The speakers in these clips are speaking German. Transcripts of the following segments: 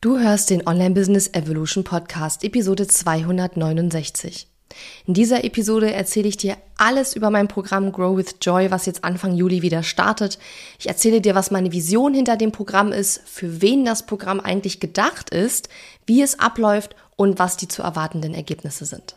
Du hörst den Online Business Evolution Podcast, Episode 269. In dieser Episode erzähle ich dir alles über mein Programm Grow with Joy, was jetzt Anfang Juli wieder startet. Ich erzähle dir, was meine Vision hinter dem Programm ist, für wen das Programm eigentlich gedacht ist, wie es abläuft und was die zu erwartenden Ergebnisse sind.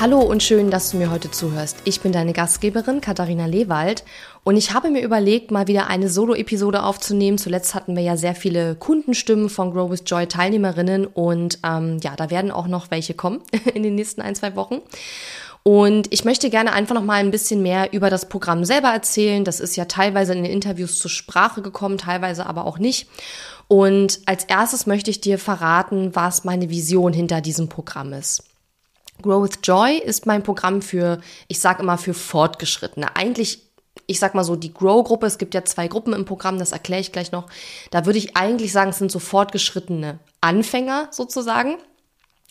Hallo und schön, dass du mir heute zuhörst. Ich bin deine Gastgeberin Katharina Lewald und ich habe mir überlegt, mal wieder eine Solo-Episode aufzunehmen. Zuletzt hatten wir ja sehr viele Kundenstimmen von Grow with Joy Teilnehmerinnen und ähm, ja, da werden auch noch welche kommen in den nächsten ein, zwei Wochen. Und ich möchte gerne einfach noch mal ein bisschen mehr über das Programm selber erzählen. Das ist ja teilweise in den Interviews zur Sprache gekommen, teilweise aber auch nicht. Und als erstes möchte ich dir verraten, was meine Vision hinter diesem Programm ist. Grow with Joy ist mein Programm für, ich sage immer, für Fortgeschrittene. Eigentlich, ich sag mal so, die Grow-Gruppe, es gibt ja zwei Gruppen im Programm, das erkläre ich gleich noch. Da würde ich eigentlich sagen, es sind so fortgeschrittene Anfänger sozusagen.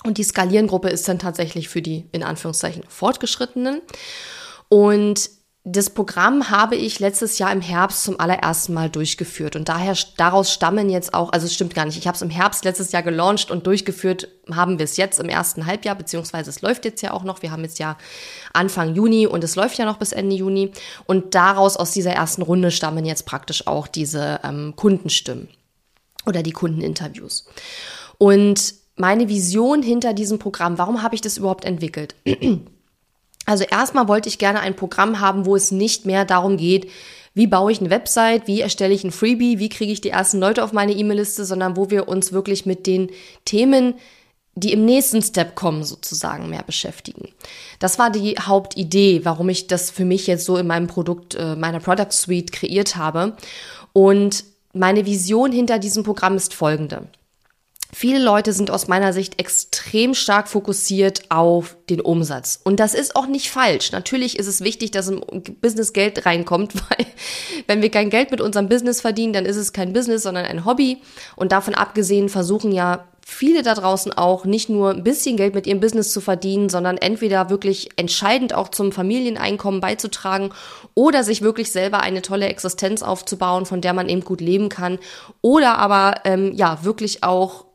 Und die Skalieren-Gruppe ist dann tatsächlich für die, in Anführungszeichen, Fortgeschrittenen. Und das Programm habe ich letztes Jahr im Herbst zum allerersten Mal durchgeführt und daher daraus stammen jetzt auch, also es stimmt gar nicht, ich habe es im Herbst letztes Jahr gelauncht und durchgeführt haben wir es jetzt im ersten Halbjahr, beziehungsweise es läuft jetzt ja auch noch, wir haben jetzt ja Anfang Juni und es läuft ja noch bis Ende Juni und daraus aus dieser ersten Runde stammen jetzt praktisch auch diese ähm, Kundenstimmen oder die Kundeninterviews. Und meine Vision hinter diesem Programm, warum habe ich das überhaupt entwickelt? Also erstmal wollte ich gerne ein Programm haben, wo es nicht mehr darum geht, wie baue ich eine Website, wie erstelle ich ein Freebie, wie kriege ich die ersten Leute auf meine E-Mail-Liste, sondern wo wir uns wirklich mit den Themen, die im nächsten Step kommen, sozusagen mehr beschäftigen. Das war die Hauptidee, warum ich das für mich jetzt so in meinem Produkt, äh, meiner Product Suite kreiert habe. Und meine Vision hinter diesem Programm ist folgende. Viele Leute sind aus meiner Sicht extrem stark fokussiert auf den Umsatz. Und das ist auch nicht falsch. Natürlich ist es wichtig, dass im Business Geld reinkommt, weil wenn wir kein Geld mit unserem Business verdienen, dann ist es kein Business, sondern ein Hobby. Und davon abgesehen versuchen ja viele da draußen auch nicht nur ein bisschen Geld mit ihrem Business zu verdienen, sondern entweder wirklich entscheidend auch zum Familieneinkommen beizutragen oder sich wirklich selber eine tolle Existenz aufzubauen, von der man eben gut leben kann. Oder aber ähm, ja wirklich auch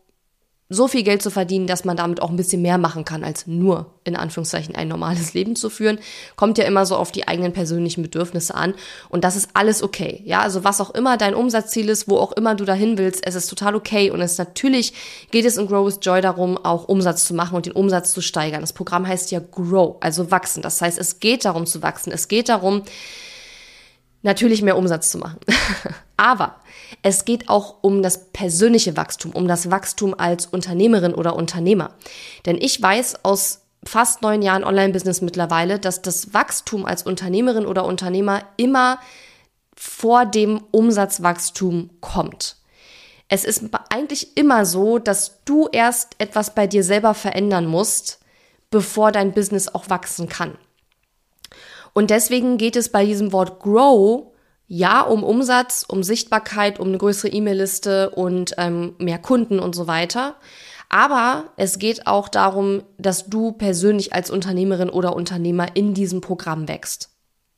so viel Geld zu verdienen, dass man damit auch ein bisschen mehr machen kann, als nur in Anführungszeichen ein normales Leben zu führen, kommt ja immer so auf die eigenen persönlichen Bedürfnisse an. Und das ist alles okay. Ja, also was auch immer dein Umsatzziel ist, wo auch immer du dahin willst, es ist total okay. Und es natürlich geht es in Grow with Joy darum, auch Umsatz zu machen und den Umsatz zu steigern. Das Programm heißt ja Grow, also wachsen. Das heißt, es geht darum zu wachsen. Es geht darum, natürlich mehr Umsatz zu machen. Aber es geht auch um das persönliche Wachstum, um das Wachstum als Unternehmerin oder Unternehmer. Denn ich weiß aus fast neun Jahren Online-Business mittlerweile, dass das Wachstum als Unternehmerin oder Unternehmer immer vor dem Umsatzwachstum kommt. Es ist eigentlich immer so, dass du erst etwas bei dir selber verändern musst, bevor dein Business auch wachsen kann. Und deswegen geht es bei diesem Wort Grow ja um Umsatz, um Sichtbarkeit, um eine größere E-Mail-Liste und ähm, mehr Kunden und so weiter. Aber es geht auch darum, dass du persönlich als Unternehmerin oder Unternehmer in diesem Programm wächst.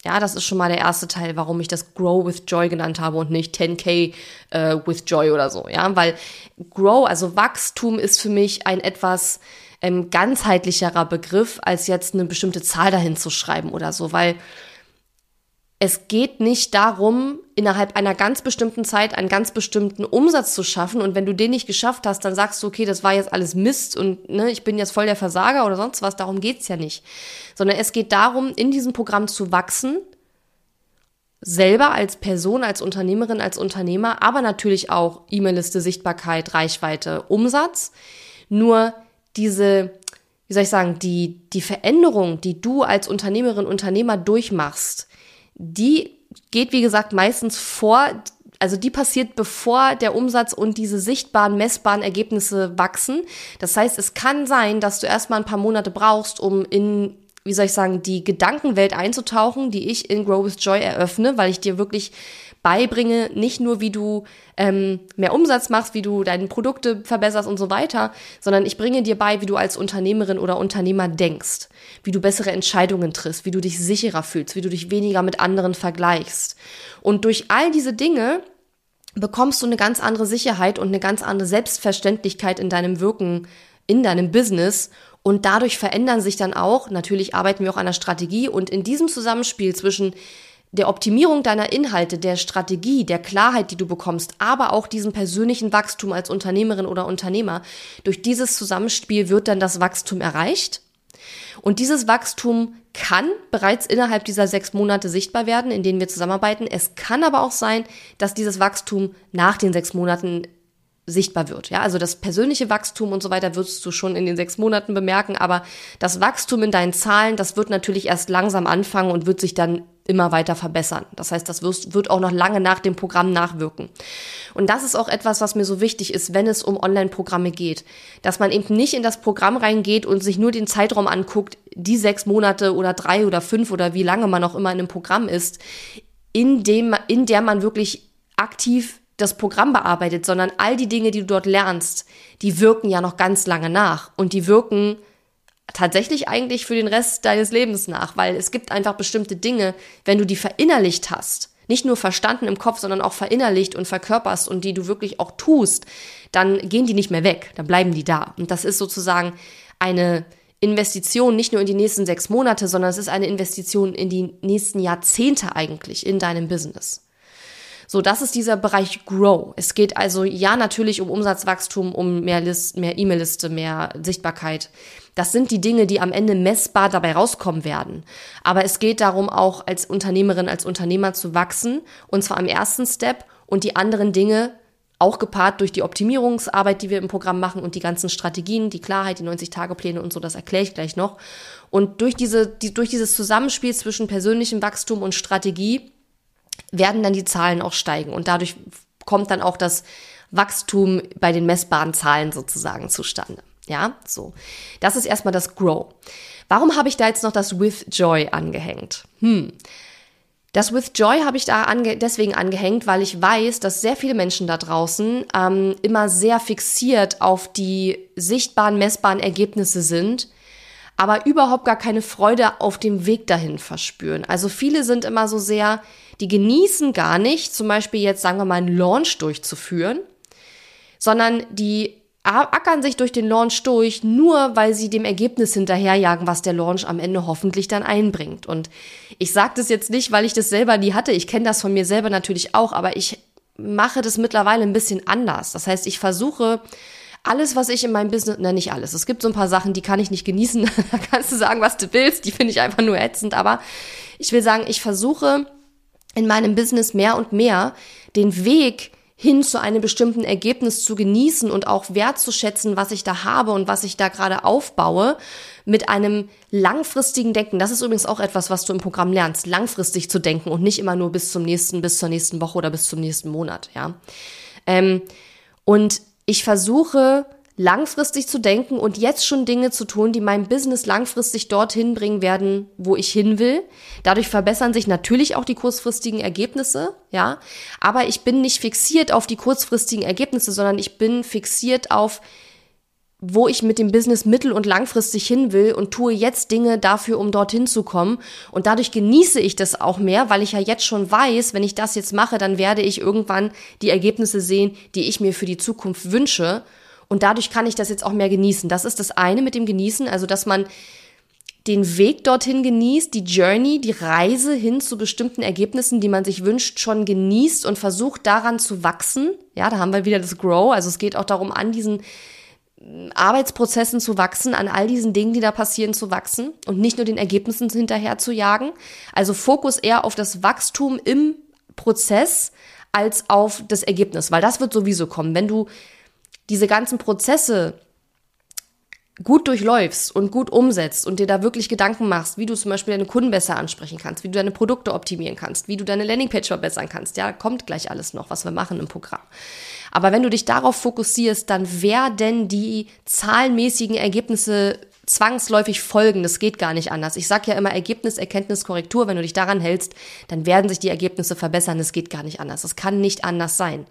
Ja, das ist schon mal der erste Teil, warum ich das Grow with Joy genannt habe und nicht 10k äh, with Joy oder so. Ja, weil Grow, also Wachstum ist für mich ein etwas ähm, ganzheitlicherer Begriff, als jetzt eine bestimmte Zahl dahin zu schreiben oder so, weil es geht nicht darum, innerhalb einer ganz bestimmten Zeit einen ganz bestimmten Umsatz zu schaffen. Und wenn du den nicht geschafft hast, dann sagst du, okay, das war jetzt alles Mist und ne, ich bin jetzt voll der Versager oder sonst was. Darum geht's ja nicht. Sondern es geht darum, in diesem Programm zu wachsen, selber als Person, als Unternehmerin, als Unternehmer, aber natürlich auch E-Mail-Liste, Sichtbarkeit, Reichweite, Umsatz. Nur diese, wie soll ich sagen, die, die Veränderung, die du als Unternehmerin, Unternehmer durchmachst, die geht, wie gesagt, meistens vor, also die passiert, bevor der Umsatz und diese sichtbaren, messbaren Ergebnisse wachsen. Das heißt, es kann sein, dass du erstmal ein paar Monate brauchst, um in wie soll ich sagen, die Gedankenwelt einzutauchen, die ich in Grow with Joy eröffne, weil ich dir wirklich beibringe, nicht nur wie du ähm, mehr Umsatz machst, wie du deine Produkte verbesserst und so weiter, sondern ich bringe dir bei, wie du als Unternehmerin oder Unternehmer denkst, wie du bessere Entscheidungen triffst, wie du dich sicherer fühlst, wie du dich weniger mit anderen vergleichst. Und durch all diese Dinge bekommst du eine ganz andere Sicherheit und eine ganz andere Selbstverständlichkeit in deinem Wirken, in deinem Business und dadurch verändern sich dann auch, natürlich arbeiten wir auch an der Strategie und in diesem Zusammenspiel zwischen der Optimierung deiner Inhalte, der Strategie, der Klarheit, die du bekommst, aber auch diesem persönlichen Wachstum als Unternehmerin oder Unternehmer, durch dieses Zusammenspiel wird dann das Wachstum erreicht. Und dieses Wachstum kann bereits innerhalb dieser sechs Monate sichtbar werden, in denen wir zusammenarbeiten. Es kann aber auch sein, dass dieses Wachstum nach den sechs Monaten sichtbar wird. Ja, also das persönliche Wachstum und so weiter wirst du schon in den sechs Monaten bemerken, aber das Wachstum in deinen Zahlen, das wird natürlich erst langsam anfangen und wird sich dann immer weiter verbessern. Das heißt, das wird auch noch lange nach dem Programm nachwirken. Und das ist auch etwas, was mir so wichtig ist, wenn es um Online-Programme geht, dass man eben nicht in das Programm reingeht und sich nur den Zeitraum anguckt, die sechs Monate oder drei oder fünf oder wie lange man auch immer in einem Programm ist, in dem, in der man wirklich aktiv das Programm bearbeitet, sondern all die Dinge, die du dort lernst, die wirken ja noch ganz lange nach und die wirken tatsächlich eigentlich für den Rest deines Lebens nach, weil es gibt einfach bestimmte Dinge, wenn du die verinnerlicht hast, nicht nur verstanden im Kopf, sondern auch verinnerlicht und verkörperst und die du wirklich auch tust, dann gehen die nicht mehr weg, dann bleiben die da. Und das ist sozusagen eine Investition nicht nur in die nächsten sechs Monate, sondern es ist eine Investition in die nächsten Jahrzehnte eigentlich in deinem Business. So, das ist dieser Bereich Grow. Es geht also ja natürlich um Umsatzwachstum, um mehr List, mehr E-Mail-Liste, mehr Sichtbarkeit. Das sind die Dinge, die am Ende messbar dabei rauskommen werden. Aber es geht darum, auch als Unternehmerin, als Unternehmer zu wachsen. Und zwar am ersten Step und die anderen Dinge auch gepaart durch die Optimierungsarbeit, die wir im Programm machen und die ganzen Strategien, die Klarheit, die 90-Tage-Pläne und so, das erkläre ich gleich noch. Und durch diese, die, durch dieses Zusammenspiel zwischen persönlichem Wachstum und Strategie werden dann die Zahlen auch steigen und dadurch kommt dann auch das Wachstum bei den messbaren Zahlen sozusagen zustande. Ja, so. Das ist erstmal das Grow. Warum habe ich da jetzt noch das With Joy angehängt? Hm. Das With Joy habe ich da ange deswegen angehängt, weil ich weiß, dass sehr viele Menschen da draußen ähm, immer sehr fixiert auf die sichtbaren, messbaren Ergebnisse sind, aber überhaupt gar keine Freude auf dem Weg dahin verspüren. Also viele sind immer so sehr, die genießen gar nicht, zum Beispiel jetzt sagen wir mal einen Launch durchzuführen, sondern die ackern sich durch den Launch durch, nur weil sie dem Ergebnis hinterherjagen, was der Launch am Ende hoffentlich dann einbringt. Und ich sage das jetzt nicht, weil ich das selber nie hatte. Ich kenne das von mir selber natürlich auch, aber ich mache das mittlerweile ein bisschen anders. Das heißt, ich versuche alles, was ich in meinem Business, na nicht alles. Es gibt so ein paar Sachen, die kann ich nicht genießen. da kannst du sagen, was du willst. Die finde ich einfach nur ätzend. Aber ich will sagen, ich versuche in meinem Business mehr und mehr den Weg hin zu einem bestimmten Ergebnis zu genießen und auch wertzuschätzen, was ich da habe und was ich da gerade aufbaue, mit einem langfristigen Denken. Das ist übrigens auch etwas, was du im Programm lernst, langfristig zu denken und nicht immer nur bis zum nächsten, bis zur nächsten Woche oder bis zum nächsten Monat, ja. Ähm, und ich versuche langfristig zu denken und jetzt schon Dinge zu tun, die mein Business langfristig dorthin bringen werden, wo ich hin will. Dadurch verbessern sich natürlich auch die kurzfristigen Ergebnisse, ja. Aber ich bin nicht fixiert auf die kurzfristigen Ergebnisse, sondern ich bin fixiert auf, wo ich mit dem Business mittel- und langfristig hin will und tue jetzt Dinge dafür, um dorthin zu kommen. Und dadurch genieße ich das auch mehr, weil ich ja jetzt schon weiß, wenn ich das jetzt mache, dann werde ich irgendwann die Ergebnisse sehen, die ich mir für die Zukunft wünsche. Und dadurch kann ich das jetzt auch mehr genießen. Das ist das eine mit dem Genießen, also dass man den Weg dorthin genießt, die Journey, die Reise hin zu bestimmten Ergebnissen, die man sich wünscht, schon genießt und versucht daran zu wachsen. Ja, da haben wir wieder das Grow. Also es geht auch darum, an diesen Arbeitsprozessen zu wachsen, an all diesen Dingen, die da passieren, zu wachsen und nicht nur den Ergebnissen hinterher zu jagen. Also Fokus eher auf das Wachstum im Prozess als auf das Ergebnis, weil das wird sowieso kommen. Wenn du diese ganzen Prozesse gut durchläufst und gut umsetzt und dir da wirklich Gedanken machst, wie du zum Beispiel deine Kunden besser ansprechen kannst, wie du deine Produkte optimieren kannst, wie du deine Landingpage verbessern kannst, ja, kommt gleich alles noch, was wir machen im Programm. Aber wenn du dich darauf fokussierst, dann werden die zahlenmäßigen Ergebnisse zwangsläufig folgen. Das geht gar nicht anders. Ich sage ja immer Ergebnis, Erkenntnis, Korrektur. Wenn du dich daran hältst, dann werden sich die Ergebnisse verbessern. Das geht gar nicht anders. Das kann nicht anders sein.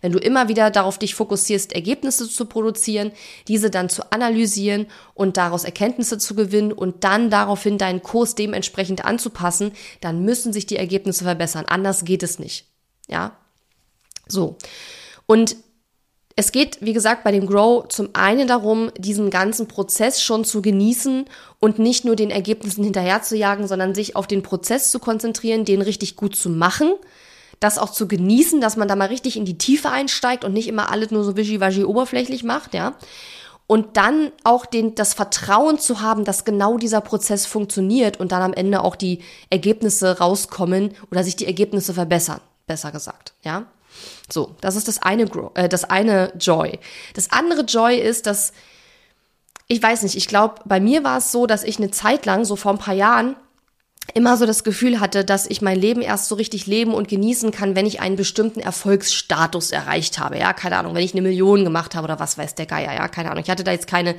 Wenn du immer wieder darauf dich fokussierst, Ergebnisse zu produzieren, diese dann zu analysieren und daraus Erkenntnisse zu gewinnen und dann daraufhin deinen Kurs dementsprechend anzupassen, dann müssen sich die Ergebnisse verbessern. Anders geht es nicht. Ja? So. Und es geht, wie gesagt, bei dem Grow zum einen darum, diesen ganzen Prozess schon zu genießen und nicht nur den Ergebnissen hinterher zu jagen, sondern sich auf den Prozess zu konzentrieren, den richtig gut zu machen, das auch zu genießen, dass man da mal richtig in die Tiefe einsteigt und nicht immer alles nur so wischiwaschi oberflächlich macht, ja. Und dann auch den, das Vertrauen zu haben, dass genau dieser Prozess funktioniert und dann am Ende auch die Ergebnisse rauskommen oder sich die Ergebnisse verbessern, besser gesagt, ja. So, das ist das eine, äh, das eine Joy. Das andere Joy ist, dass ich weiß nicht, ich glaube, bei mir war es so, dass ich eine Zeit lang, so vor ein paar Jahren, immer so das Gefühl hatte, dass ich mein Leben erst so richtig leben und genießen kann, wenn ich einen bestimmten Erfolgsstatus erreicht habe. Ja, keine Ahnung, wenn ich eine Million gemacht habe oder was weiß der Geier. Ja, keine Ahnung. Ich hatte da jetzt keine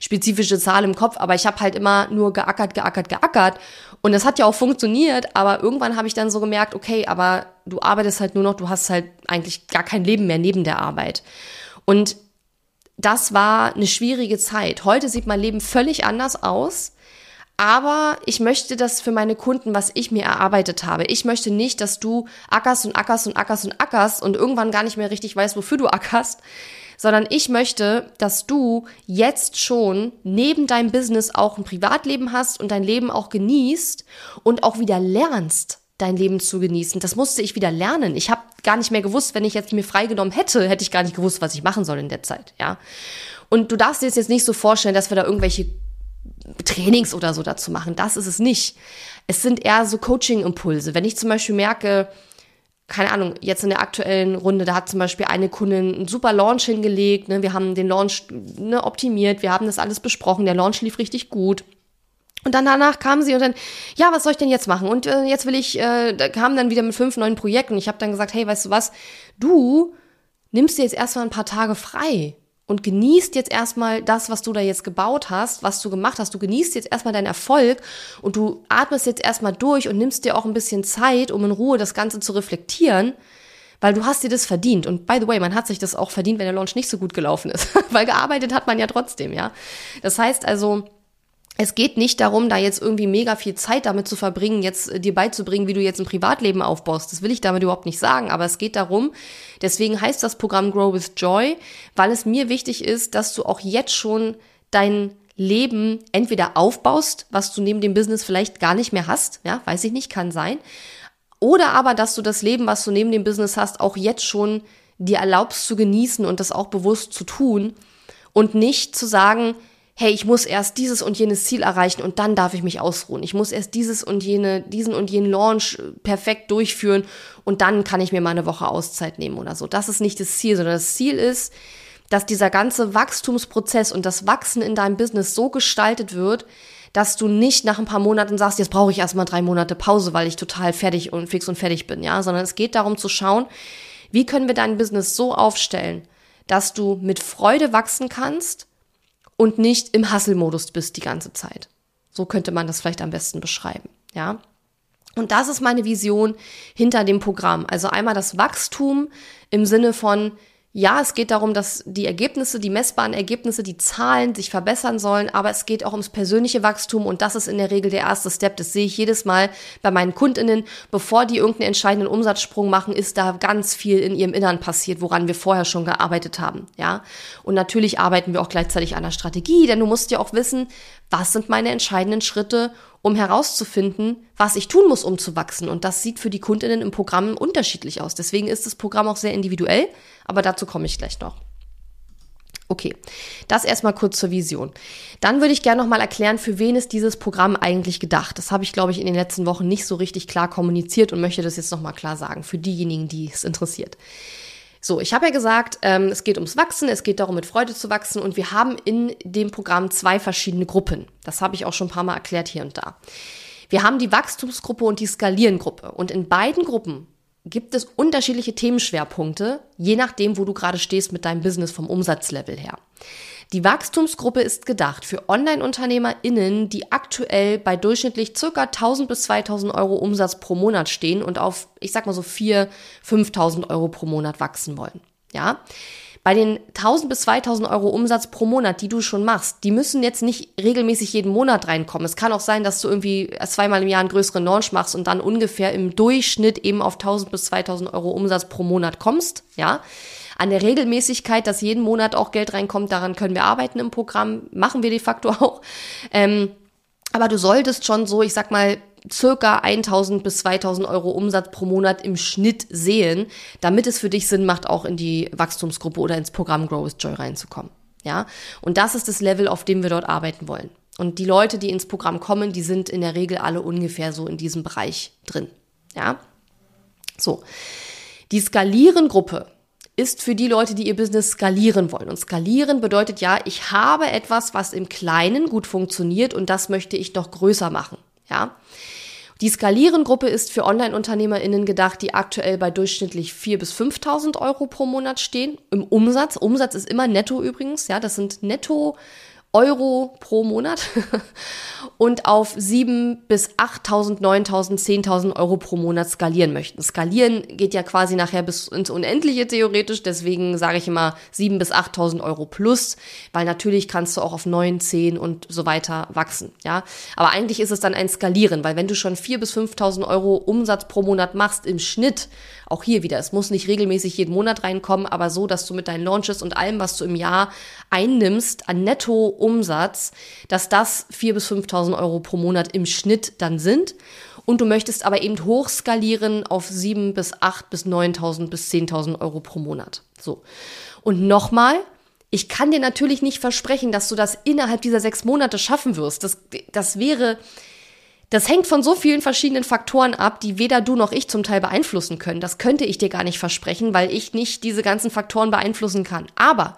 spezifische Zahl im Kopf, aber ich habe halt immer nur geackert, geackert, geackert. Und das hat ja auch funktioniert, aber irgendwann habe ich dann so gemerkt, okay, aber du arbeitest halt nur noch, du hast halt eigentlich gar kein Leben mehr neben der Arbeit. Und das war eine schwierige Zeit. Heute sieht mein Leben völlig anders aus. Aber ich möchte das für meine Kunden, was ich mir erarbeitet habe. Ich möchte nicht, dass du ackerst und ackerst und ackerst und ackerst und irgendwann gar nicht mehr richtig weißt, wofür du ackerst, sondern ich möchte, dass du jetzt schon neben deinem Business auch ein Privatleben hast und dein Leben auch genießt und auch wieder lernst, dein Leben zu genießen. Das musste ich wieder lernen. Ich habe gar nicht mehr gewusst, wenn ich jetzt mir freigenommen hätte, hätte ich gar nicht gewusst, was ich machen soll in der Zeit, ja. Und du darfst dir jetzt nicht so vorstellen, dass wir da irgendwelche Trainings oder so dazu machen. Das ist es nicht. Es sind eher so Coaching-Impulse. Wenn ich zum Beispiel merke, keine Ahnung, jetzt in der aktuellen Runde, da hat zum Beispiel eine Kundin einen super Launch hingelegt. Ne? Wir haben den Launch ne, optimiert, wir haben das alles besprochen, der Launch lief richtig gut. Und dann danach kam sie und dann, ja, was soll ich denn jetzt machen? Und äh, jetzt will ich, äh, da kam dann wieder mit fünf neuen Projekten. Ich habe dann gesagt, hey, weißt du was, du nimmst dir jetzt erstmal ein paar Tage frei und genießt jetzt erstmal das, was du da jetzt gebaut hast, was du gemacht hast. Du genießt jetzt erstmal deinen Erfolg und du atmest jetzt erstmal durch und nimmst dir auch ein bisschen Zeit, um in Ruhe das Ganze zu reflektieren, weil du hast dir das verdient. Und by the way, man hat sich das auch verdient, wenn der Launch nicht so gut gelaufen ist, weil gearbeitet hat man ja trotzdem, ja. Das heißt also, es geht nicht darum, da jetzt irgendwie mega viel Zeit damit zu verbringen, jetzt äh, dir beizubringen, wie du jetzt ein Privatleben aufbaust. Das will ich damit überhaupt nicht sagen, aber es geht darum, deswegen heißt das Programm Grow with Joy, weil es mir wichtig ist, dass du auch jetzt schon dein Leben entweder aufbaust, was du neben dem Business vielleicht gar nicht mehr hast, ja, weiß ich nicht, kann sein, oder aber, dass du das Leben, was du neben dem Business hast, auch jetzt schon dir erlaubst zu genießen und das auch bewusst zu tun und nicht zu sagen, hey, ich muss erst dieses und jenes Ziel erreichen und dann darf ich mich ausruhen. Ich muss erst dieses und jene, diesen und jenen Launch äh, perfekt durchführen und dann kann ich mir mal eine Woche Auszeit nehmen oder so. Das ist nicht das Ziel, sondern das Ziel ist, dass dieser ganze Wachstumsprozess und das Wachsen in deinem Business so gestaltet wird, dass du nicht nach ein paar Monaten sagst, jetzt brauche ich erstmal drei Monate Pause, weil ich total fertig und fix und fertig bin, ja, sondern es geht darum zu schauen, wie können wir dein Business so aufstellen, dass du mit Freude wachsen kannst, und nicht im Hasselmodus bist die ganze Zeit. So könnte man das vielleicht am besten beschreiben, ja. Und das ist meine Vision hinter dem Programm. Also einmal das Wachstum im Sinne von, ja, es geht darum, dass die Ergebnisse, die messbaren Ergebnisse, die Zahlen sich verbessern sollen, aber es geht auch ums persönliche Wachstum und das ist in der Regel der erste Step. Das sehe ich jedes Mal bei meinen Kundinnen. Bevor die irgendeinen entscheidenden Umsatzsprung machen, ist da ganz viel in ihrem Innern passiert, woran wir vorher schon gearbeitet haben, ja. Und natürlich arbeiten wir auch gleichzeitig an der Strategie, denn du musst ja auch wissen, was sind meine entscheidenden Schritte, um herauszufinden, was ich tun muss, um zu wachsen. Und das sieht für die Kundinnen im Programm unterschiedlich aus. Deswegen ist das Programm auch sehr individuell, aber dazu komme ich gleich noch. Okay, das erstmal kurz zur Vision. Dann würde ich gerne nochmal erklären, für wen ist dieses Programm eigentlich gedacht. Das habe ich, glaube ich, in den letzten Wochen nicht so richtig klar kommuniziert und möchte das jetzt nochmal klar sagen, für diejenigen, die es interessiert. So, ich habe ja gesagt, ähm, es geht ums Wachsen, es geht darum, mit Freude zu wachsen und wir haben in dem Programm zwei verschiedene Gruppen. Das habe ich auch schon ein paar Mal erklärt hier und da. Wir haben die Wachstumsgruppe und die Skalierengruppe und in beiden Gruppen gibt es unterschiedliche Themenschwerpunkte, je nachdem, wo du gerade stehst mit deinem Business vom Umsatzlevel her. Die Wachstumsgruppe ist gedacht für Online-UnternehmerInnen, die aktuell bei durchschnittlich circa 1000 bis 2000 Euro Umsatz pro Monat stehen und auf, ich sag mal so 4, 5000 Euro pro Monat wachsen wollen. Ja. Bei den 1000 bis 2000 Euro Umsatz pro Monat, die du schon machst, die müssen jetzt nicht regelmäßig jeden Monat reinkommen. Es kann auch sein, dass du irgendwie zweimal im Jahr einen größeren Launch machst und dann ungefähr im Durchschnitt eben auf 1000 bis 2000 Euro Umsatz pro Monat kommst. Ja. An der Regelmäßigkeit, dass jeden Monat auch Geld reinkommt, daran können wir arbeiten im Programm, machen wir de facto auch. Ähm, aber du solltest schon so, ich sag mal, circa 1000 bis 2000 Euro Umsatz pro Monat im Schnitt sehen, damit es für dich Sinn macht, auch in die Wachstumsgruppe oder ins Programm Grow with Joy reinzukommen. Ja, und das ist das Level, auf dem wir dort arbeiten wollen. Und die Leute, die ins Programm kommen, die sind in der Regel alle ungefähr so in diesem Bereich drin. Ja, so. Die Skalieren-Gruppe, ist für die Leute, die ihr Business skalieren wollen. Und skalieren bedeutet ja, ich habe etwas, was im Kleinen gut funktioniert und das möchte ich doch größer machen. Ja. Die Skalieren-Gruppe ist für Online-UnternehmerInnen gedacht, die aktuell bei durchschnittlich 4.000 bis 5.000 Euro pro Monat stehen. Im Umsatz. Umsatz ist immer netto übrigens. Ja, das sind netto Euro pro Monat und auf 7 bis 8.000, 9.000, 10.000 Euro pro Monat skalieren möchten. Skalieren geht ja quasi nachher bis ins Unendliche theoretisch, deswegen sage ich immer 7 bis 8.000 Euro plus, weil natürlich kannst du auch auf 9, 10 und so weiter wachsen, ja. Aber eigentlich ist es dann ein Skalieren, weil wenn du schon 4 bis 5.000 Euro Umsatz pro Monat machst im Schnitt, auch hier wieder, es muss nicht regelmäßig jeden Monat reinkommen, aber so, dass du mit deinen Launches und allem, was du im Jahr einnimmst an Netto-Umsatz, dass das 4.000 bis 5.000 Euro pro Monat im Schnitt dann sind. Und du möchtest aber eben hochskalieren auf 7 bis 8 bis 9.000 bis 10.000 Euro pro Monat. So. Und nochmal, ich kann dir natürlich nicht versprechen, dass du das innerhalb dieser sechs Monate schaffen wirst. Das, das wäre, das hängt von so vielen verschiedenen Faktoren ab, die weder du noch ich zum Teil beeinflussen können. Das könnte ich dir gar nicht versprechen, weil ich nicht diese ganzen Faktoren beeinflussen kann. Aber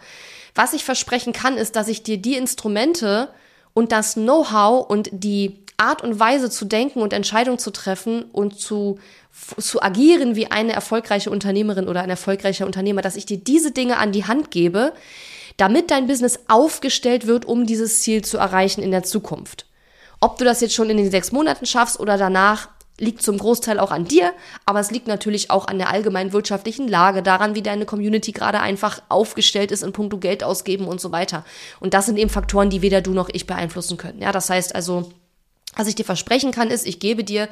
was ich versprechen kann, ist, dass ich dir die Instrumente und das Know-how und die Art und Weise zu denken und Entscheidungen zu treffen und zu, zu agieren wie eine erfolgreiche Unternehmerin oder ein erfolgreicher Unternehmer, dass ich dir diese Dinge an die Hand gebe, damit dein Business aufgestellt wird, um dieses Ziel zu erreichen in der Zukunft. Ob du das jetzt schon in den sechs Monaten schaffst oder danach, liegt zum Großteil auch an dir, aber es liegt natürlich auch an der allgemeinen wirtschaftlichen Lage, daran, wie deine Community gerade einfach aufgestellt ist in puncto Geld ausgeben und so weiter. Und das sind eben Faktoren, die weder du noch ich beeinflussen können. Ja, das heißt also, was ich dir versprechen kann, ist, ich gebe dir,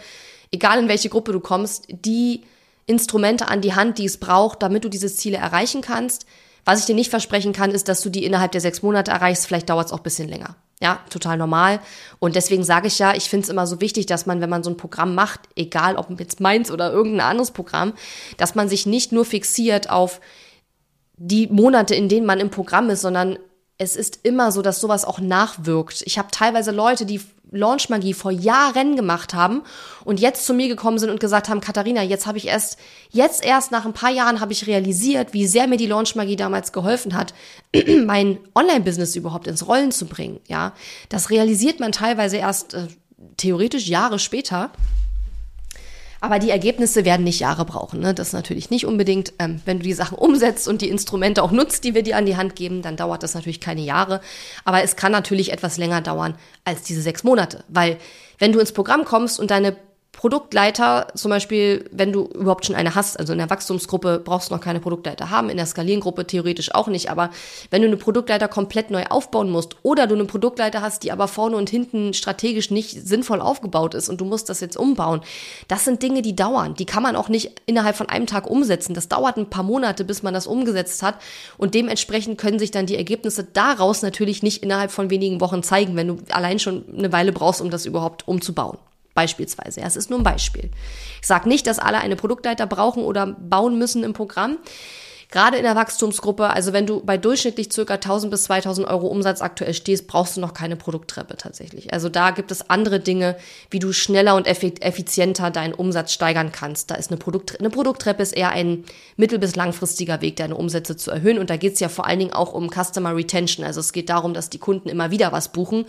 egal in welche Gruppe du kommst, die Instrumente an die Hand, die es braucht, damit du diese Ziele erreichen kannst. Was ich dir nicht versprechen kann, ist, dass du die innerhalb der sechs Monate erreichst. Vielleicht dauert es auch ein bisschen länger. Ja, total normal. Und deswegen sage ich ja, ich finde es immer so wichtig, dass man, wenn man so ein Programm macht, egal ob jetzt meins oder irgendein anderes Programm, dass man sich nicht nur fixiert auf die Monate, in denen man im Programm ist, sondern es ist immer so, dass sowas auch nachwirkt. Ich habe teilweise Leute, die Launchmagie vor Jahren gemacht haben und jetzt zu mir gekommen sind und gesagt haben, Katharina, jetzt habe ich erst, jetzt erst nach ein paar Jahren habe ich realisiert, wie sehr mir die Launchmagie damals geholfen hat, mein Online-Business überhaupt ins Rollen zu bringen. Ja, das realisiert man teilweise erst äh, theoretisch Jahre später. Aber die Ergebnisse werden nicht Jahre brauchen. Ne? Das natürlich nicht unbedingt. Ähm, wenn du die Sachen umsetzt und die Instrumente auch nutzt, die wir dir an die Hand geben, dann dauert das natürlich keine Jahre. Aber es kann natürlich etwas länger dauern als diese sechs Monate. Weil wenn du ins Programm kommst und deine Produktleiter, zum Beispiel, wenn du überhaupt schon eine hast, also in der Wachstumsgruppe brauchst du noch keine Produktleiter haben, in der Skalierengruppe theoretisch auch nicht, aber wenn du eine Produktleiter komplett neu aufbauen musst oder du eine Produktleiter hast, die aber vorne und hinten strategisch nicht sinnvoll aufgebaut ist und du musst das jetzt umbauen, das sind Dinge, die dauern. Die kann man auch nicht innerhalb von einem Tag umsetzen. Das dauert ein paar Monate, bis man das umgesetzt hat und dementsprechend können sich dann die Ergebnisse daraus natürlich nicht innerhalb von wenigen Wochen zeigen, wenn du allein schon eine Weile brauchst, um das überhaupt umzubauen. Beispielsweise. Ja, es ist nur ein Beispiel. Ich sage nicht, dass alle eine Produktleiter brauchen oder bauen müssen im Programm. Gerade in der Wachstumsgruppe, also wenn du bei durchschnittlich circa 1000 bis 2000 Euro Umsatz aktuell stehst, brauchst du noch keine Produkttreppe tatsächlich. Also da gibt es andere Dinge, wie du schneller und effizienter deinen Umsatz steigern kannst. Da ist eine, Produkt, eine Produkttreppe ist eher ein mittel- bis langfristiger Weg, deine Umsätze zu erhöhen. Und da geht es ja vor allen Dingen auch um Customer Retention. Also es geht darum, dass die Kunden immer wieder was buchen.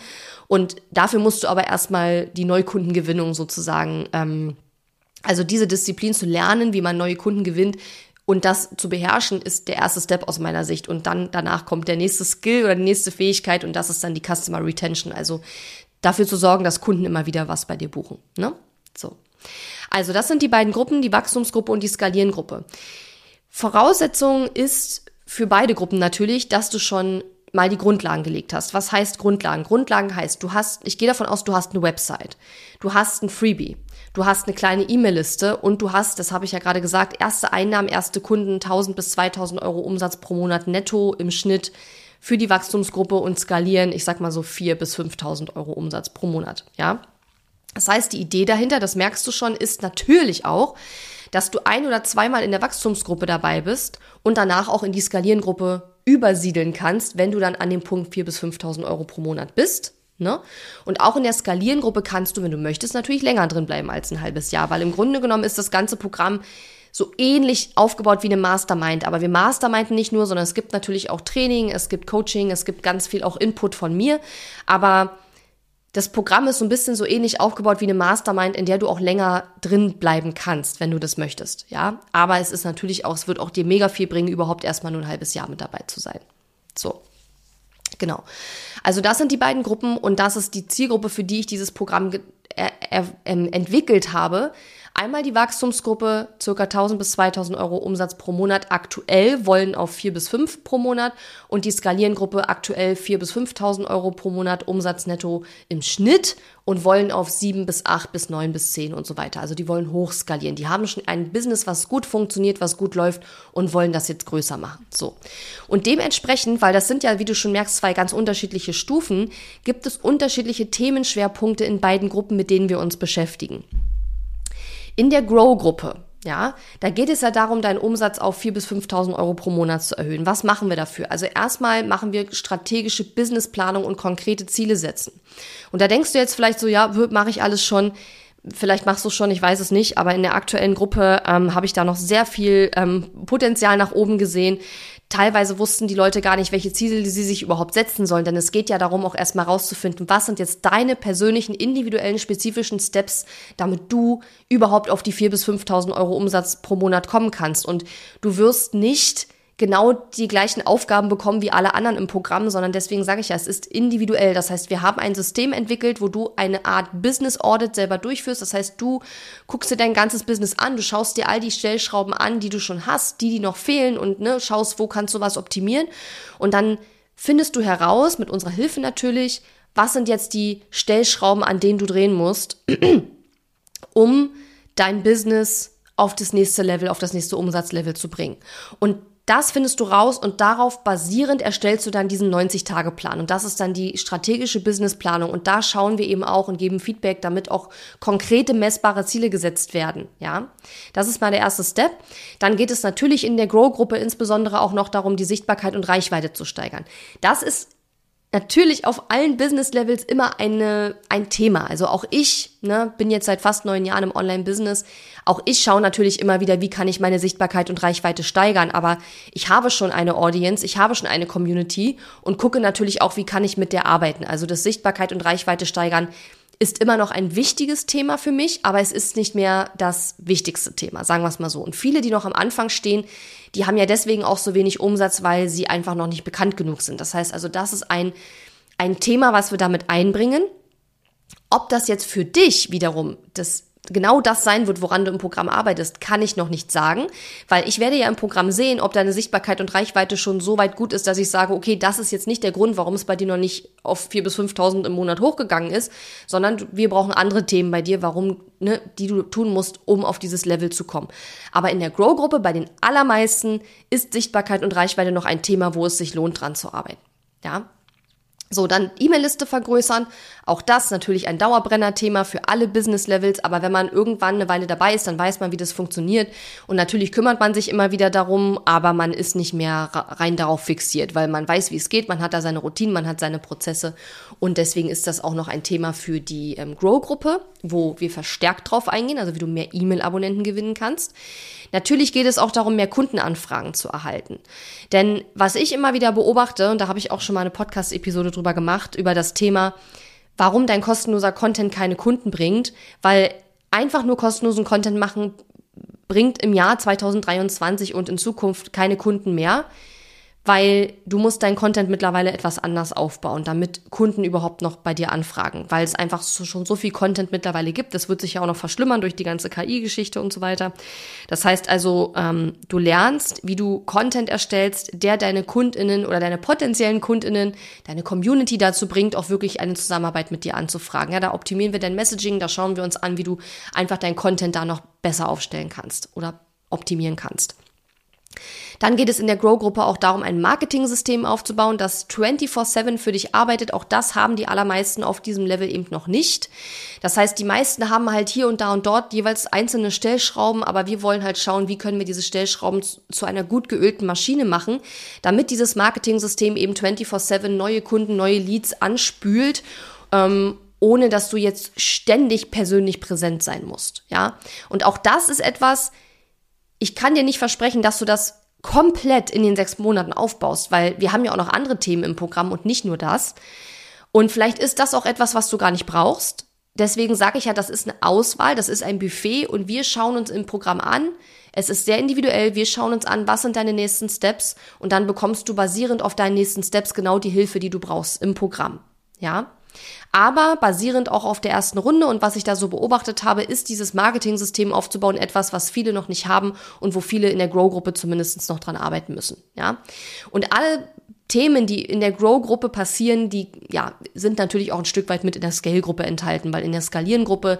Und dafür musst du aber erstmal die Neukundengewinnung sozusagen, ähm, also diese Disziplin zu lernen, wie man neue Kunden gewinnt, und das zu beherrschen ist der erste Step aus meiner Sicht. Und dann danach kommt der nächste Skill oder die nächste Fähigkeit und das ist dann die Customer Retention. Also dafür zu sorgen, dass Kunden immer wieder was bei dir buchen. Ne? So. Also das sind die beiden Gruppen, die Wachstumsgruppe und die Skalierengruppe. Voraussetzung ist für beide Gruppen natürlich, dass du schon mal die Grundlagen gelegt hast. Was heißt Grundlagen? Grundlagen heißt, du hast, ich gehe davon aus, du hast eine Website, du hast ein Freebie, du hast eine kleine E-Mail-Liste und du hast, das habe ich ja gerade gesagt, erste Einnahmen, erste Kunden, 1000 bis 2000 Euro Umsatz pro Monat netto im Schnitt für die Wachstumsgruppe und skalieren, ich sag mal so 4 bis 5000 Euro Umsatz pro Monat, ja. Das heißt, die Idee dahinter, das merkst du schon, ist natürlich auch, dass du ein oder zweimal in der Wachstumsgruppe dabei bist und danach auch in die Skalierengruppe übersiedeln kannst, wenn du dann an dem Punkt 4.000 bis 5.000 Euro pro Monat bist. Ne? Und auch in der Skalierengruppe kannst du, wenn du möchtest, natürlich länger drin bleiben als ein halbes Jahr, weil im Grunde genommen ist das ganze Programm so ähnlich aufgebaut wie eine Mastermind. Aber wir masterminden nicht nur, sondern es gibt natürlich auch Training, es gibt Coaching, es gibt ganz viel auch Input von mir. Aber das Programm ist so ein bisschen so ähnlich aufgebaut wie eine Mastermind, in der du auch länger drin bleiben kannst, wenn du das möchtest, ja. Aber es ist natürlich auch, es wird auch dir mega viel bringen, überhaupt erstmal nur ein halbes Jahr mit dabei zu sein. So. Genau. Also das sind die beiden Gruppen und das ist die Zielgruppe, für die ich dieses Programm ähm, entwickelt habe. Einmal die Wachstumsgruppe, circa 1000 bis 2000 Euro Umsatz pro Monat aktuell, wollen auf 4 bis 5 pro Monat und die Skalierengruppe aktuell 4 bis 5000 Euro pro Monat Umsatz netto im Schnitt und wollen auf 7 bis 8 bis 9 bis 10 und so weiter. Also die wollen hochskalieren. Die haben schon ein Business, was gut funktioniert, was gut läuft und wollen das jetzt größer machen. So. Und dementsprechend, weil das sind ja, wie du schon merkst, zwei ganz unterschiedliche Stufen, gibt es unterschiedliche Themenschwerpunkte in beiden Gruppen, mit denen wir uns beschäftigen. In der Grow-Gruppe, ja, da geht es ja darum, deinen Umsatz auf 4.000 bis 5.000 Euro pro Monat zu erhöhen. Was machen wir dafür? Also erstmal machen wir strategische Businessplanung und konkrete Ziele setzen. Und da denkst du jetzt vielleicht so, ja, mache ich alles schon. Vielleicht machst du es schon, ich weiß es nicht, aber in der aktuellen Gruppe ähm, habe ich da noch sehr viel ähm, Potenzial nach oben gesehen teilweise wussten die Leute gar nicht, welche Ziele sie sich überhaupt setzen sollen, denn es geht ja darum, auch erstmal rauszufinden, was sind jetzt deine persönlichen, individuellen, spezifischen Steps, damit du überhaupt auf die 4.000 bis 5.000 Euro Umsatz pro Monat kommen kannst. Und du wirst nicht genau die gleichen Aufgaben bekommen wie alle anderen im Programm, sondern deswegen sage ich ja, es ist individuell. Das heißt, wir haben ein System entwickelt, wo du eine Art Business Audit selber durchführst. Das heißt, du guckst dir dein ganzes Business an, du schaust dir all die Stellschrauben an, die du schon hast, die, die noch fehlen und ne, schaust, wo kannst du was optimieren. Und dann findest du heraus, mit unserer Hilfe natürlich, was sind jetzt die Stellschrauben, an denen du drehen musst, um dein Business auf das nächste Level, auf das nächste Umsatzlevel zu bringen. Und das findest du raus und darauf basierend erstellst du dann diesen 90-Tage-Plan. Und das ist dann die strategische Businessplanung. Und da schauen wir eben auch und geben Feedback, damit auch konkrete messbare Ziele gesetzt werden. Ja, das ist mal der erste Step. Dann geht es natürlich in der Grow-Gruppe insbesondere auch noch darum, die Sichtbarkeit und Reichweite zu steigern. Das ist natürlich auf allen Business-Levels immer eine, ein Thema. Also auch ich ne, bin jetzt seit fast neun Jahren im Online-Business. Auch ich schaue natürlich immer wieder, wie kann ich meine Sichtbarkeit und Reichweite steigern. Aber ich habe schon eine Audience, ich habe schon eine Community und gucke natürlich auch, wie kann ich mit der arbeiten. Also das Sichtbarkeit und Reichweite steigern ist immer noch ein wichtiges Thema für mich, aber es ist nicht mehr das wichtigste Thema, sagen wir es mal so. Und viele, die noch am Anfang stehen, die haben ja deswegen auch so wenig Umsatz, weil sie einfach noch nicht bekannt genug sind. Das heißt also, das ist ein, ein Thema, was wir damit einbringen. Ob das jetzt für dich wiederum das genau das sein wird, woran du im Programm arbeitest, kann ich noch nicht sagen, weil ich werde ja im Programm sehen, ob deine Sichtbarkeit und Reichweite schon so weit gut ist, dass ich sage, okay, das ist jetzt nicht der Grund, warum es bei dir noch nicht auf 4.000 bis 5.000 im Monat hochgegangen ist, sondern wir brauchen andere Themen bei dir, warum, ne, die du tun musst, um auf dieses Level zu kommen. Aber in der Grow-Gruppe, bei den allermeisten, ist Sichtbarkeit und Reichweite noch ein Thema, wo es sich lohnt, dran zu arbeiten. Ja, So, dann E-Mail-Liste vergrößern. Auch das natürlich ein Dauerbrenner-Thema für alle Business-Levels. Aber wenn man irgendwann eine Weile dabei ist, dann weiß man, wie das funktioniert. Und natürlich kümmert man sich immer wieder darum, aber man ist nicht mehr rein darauf fixiert, weil man weiß, wie es geht. Man hat da seine Routinen, man hat seine Prozesse. Und deswegen ist das auch noch ein Thema für die ähm, Grow-Gruppe, wo wir verstärkt drauf eingehen, also wie du mehr E-Mail-Abonnenten gewinnen kannst. Natürlich geht es auch darum, mehr Kundenanfragen zu erhalten. Denn was ich immer wieder beobachte, und da habe ich auch schon mal eine Podcast-Episode drüber gemacht, über das Thema, warum dein kostenloser Content keine Kunden bringt, weil einfach nur kostenlosen Content machen bringt im Jahr 2023 und in Zukunft keine Kunden mehr weil du musst dein Content mittlerweile etwas anders aufbauen, damit Kunden überhaupt noch bei dir anfragen, weil es einfach so, schon so viel Content mittlerweile gibt. Das wird sich ja auch noch verschlimmern durch die ganze KI-Geschichte und so weiter. Das heißt also, ähm, du lernst, wie du Content erstellst, der deine Kundinnen oder deine potenziellen Kundinnen, deine Community dazu bringt, auch wirklich eine Zusammenarbeit mit dir anzufragen. Ja, da optimieren wir dein Messaging, da schauen wir uns an, wie du einfach dein Content da noch besser aufstellen kannst oder optimieren kannst. Dann geht es in der Grow-Gruppe auch darum, ein Marketing-System aufzubauen, das 24-7 für dich arbeitet. Auch das haben die allermeisten auf diesem Level eben noch nicht. Das heißt, die meisten haben halt hier und da und dort jeweils einzelne Stellschrauben, aber wir wollen halt schauen, wie können wir diese Stellschrauben zu einer gut geölten Maschine machen, damit dieses Marketing-System eben 24-7 neue Kunden, neue Leads anspült. Ähm, ohne dass du jetzt ständig persönlich präsent sein musst, ja. Und auch das ist etwas, ich kann dir nicht versprechen, dass du das komplett in den sechs Monaten aufbaust, weil wir haben ja auch noch andere Themen im Programm und nicht nur das. Und vielleicht ist das auch etwas, was du gar nicht brauchst. Deswegen sage ich ja, das ist eine Auswahl, das ist ein Buffet und wir schauen uns im Programm an. Es ist sehr individuell. Wir schauen uns an, was sind deine nächsten Steps und dann bekommst du basierend auf deinen nächsten Steps genau die Hilfe, die du brauchst im Programm. Ja? Aber basierend auch auf der ersten Runde und was ich da so beobachtet habe, ist dieses Marketing-System aufzubauen etwas, was viele noch nicht haben und wo viele in der Grow-Gruppe zumindest noch dran arbeiten müssen. Ja. Und alle Themen, die in der Grow-Gruppe passieren, die ja, sind natürlich auch ein Stück weit mit in der Scale-Gruppe enthalten, weil in der Skalieren-Gruppe,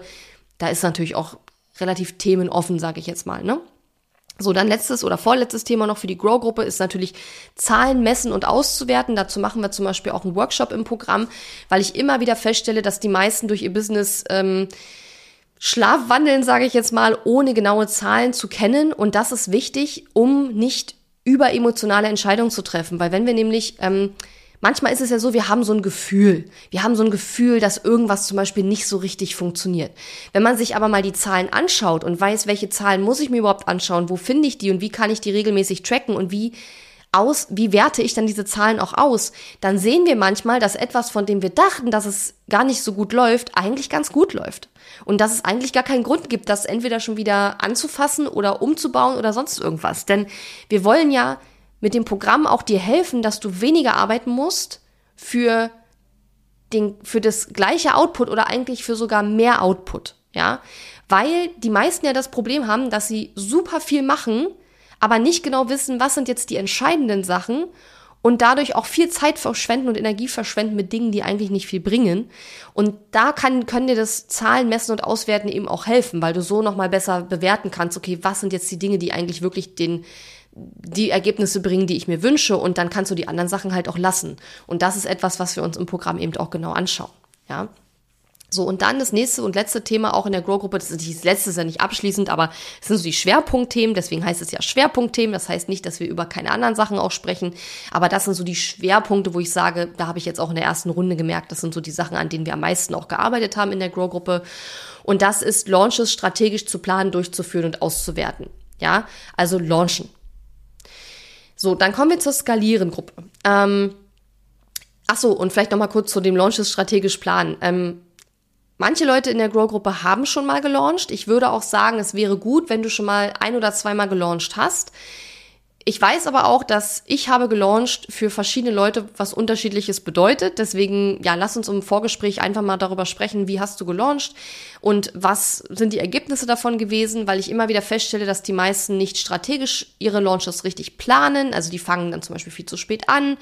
da ist natürlich auch relativ themenoffen, sage ich jetzt mal. Ne? So, dann letztes oder vorletztes Thema noch für die Grow-Gruppe ist natürlich Zahlen messen und auszuwerten. Dazu machen wir zum Beispiel auch einen Workshop im Programm, weil ich immer wieder feststelle, dass die meisten durch ihr Business ähm, Schlafwandeln, sage ich jetzt mal, ohne genaue Zahlen zu kennen. Und das ist wichtig, um nicht überemotionale Entscheidungen zu treffen. Weil wenn wir nämlich ähm, manchmal ist es ja so, wir haben so ein Gefühl. Wir haben so ein Gefühl, dass irgendwas zum Beispiel nicht so richtig funktioniert. Wenn man sich aber mal die Zahlen anschaut und weiß, welche Zahlen muss ich mir überhaupt anschauen, wo finde ich die und wie kann ich die regelmäßig tracken und wie aus, wie werte ich dann diese Zahlen auch aus, dann sehen wir manchmal, dass etwas, von dem wir dachten, dass es gar nicht so gut läuft, eigentlich ganz gut läuft. Und dass es eigentlich gar keinen Grund gibt, das entweder schon wieder anzufassen oder umzubauen oder sonst irgendwas. Denn wir wollen ja mit dem Programm auch dir helfen, dass du weniger arbeiten musst für den, für das gleiche Output oder eigentlich für sogar mehr Output, ja? Weil die meisten ja das Problem haben, dass sie super viel machen, aber nicht genau wissen, was sind jetzt die entscheidenden Sachen und dadurch auch viel Zeit verschwenden und Energie verschwenden mit Dingen, die eigentlich nicht viel bringen. Und da kann, können dir das Zahlen messen und auswerten eben auch helfen, weil du so nochmal besser bewerten kannst, okay, was sind jetzt die Dinge, die eigentlich wirklich den, die Ergebnisse bringen, die ich mir wünsche und dann kannst du die anderen Sachen halt auch lassen. Und das ist etwas, was wir uns im Programm eben auch genau anschauen. Ja. So, und dann das nächste und letzte Thema auch in der Grow-Gruppe, das, ist, das letzte ist ja nicht abschließend, aber es sind so die Schwerpunktthemen, deswegen heißt es ja Schwerpunktthemen, das heißt nicht, dass wir über keine anderen Sachen auch sprechen, aber das sind so die Schwerpunkte, wo ich sage, da habe ich jetzt auch in der ersten Runde gemerkt, das sind so die Sachen, an denen wir am meisten auch gearbeitet haben in der Grow-Gruppe. Und das ist Launches strategisch zu planen, durchzuführen und auszuwerten. Ja, also launchen. So, dann kommen wir zur Skalieren-Gruppe. Ähm, ach so, und vielleicht noch mal kurz zu dem Launches strategisch planen. Ähm, manche Leute in der Grow-Gruppe haben schon mal gelauncht. Ich würde auch sagen, es wäre gut, wenn du schon mal ein oder zweimal gelauncht hast. Ich weiß aber auch, dass ich habe gelauncht für verschiedene Leute, was unterschiedliches bedeutet. Deswegen, ja, lass uns im Vorgespräch einfach mal darüber sprechen, wie hast du gelauncht und was sind die Ergebnisse davon gewesen, weil ich immer wieder feststelle, dass die meisten nicht strategisch ihre Launches richtig planen. Also die fangen dann zum Beispiel viel zu spät an